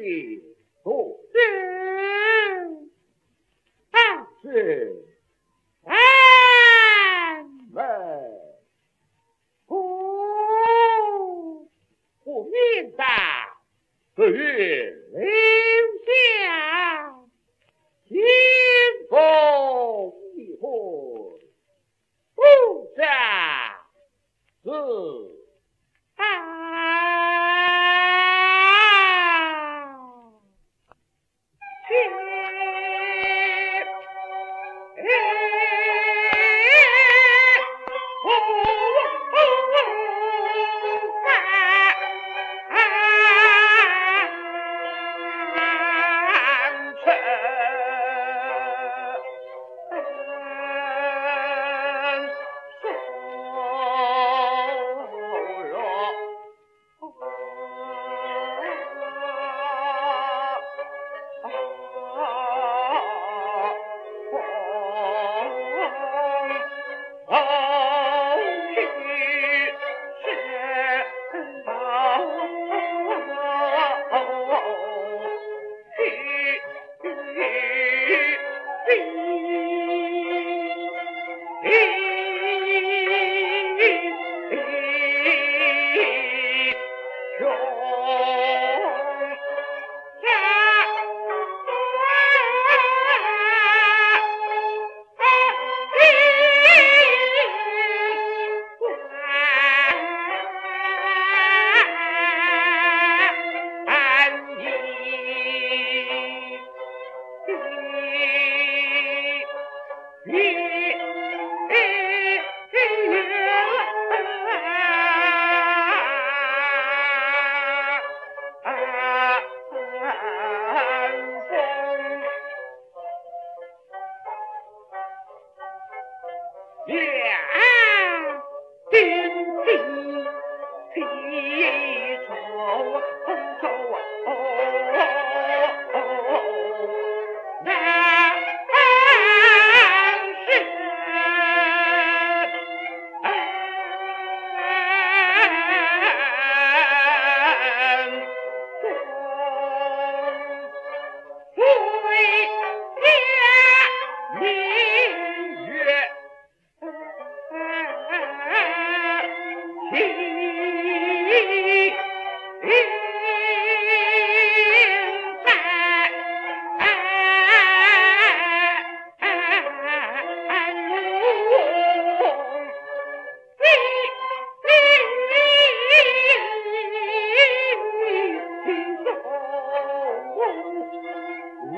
妻不争，但是俺们。不不明大，不愿 Sì. 一一一一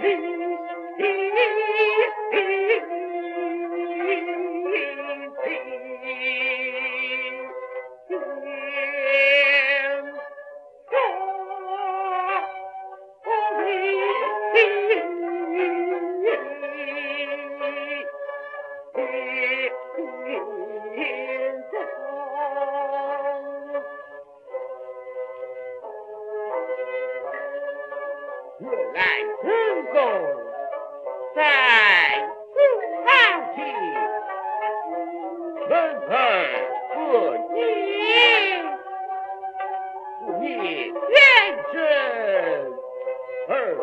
一一 lại thương cổ tại phương cao chỉ vân hờ của nhi nhi lên trời ở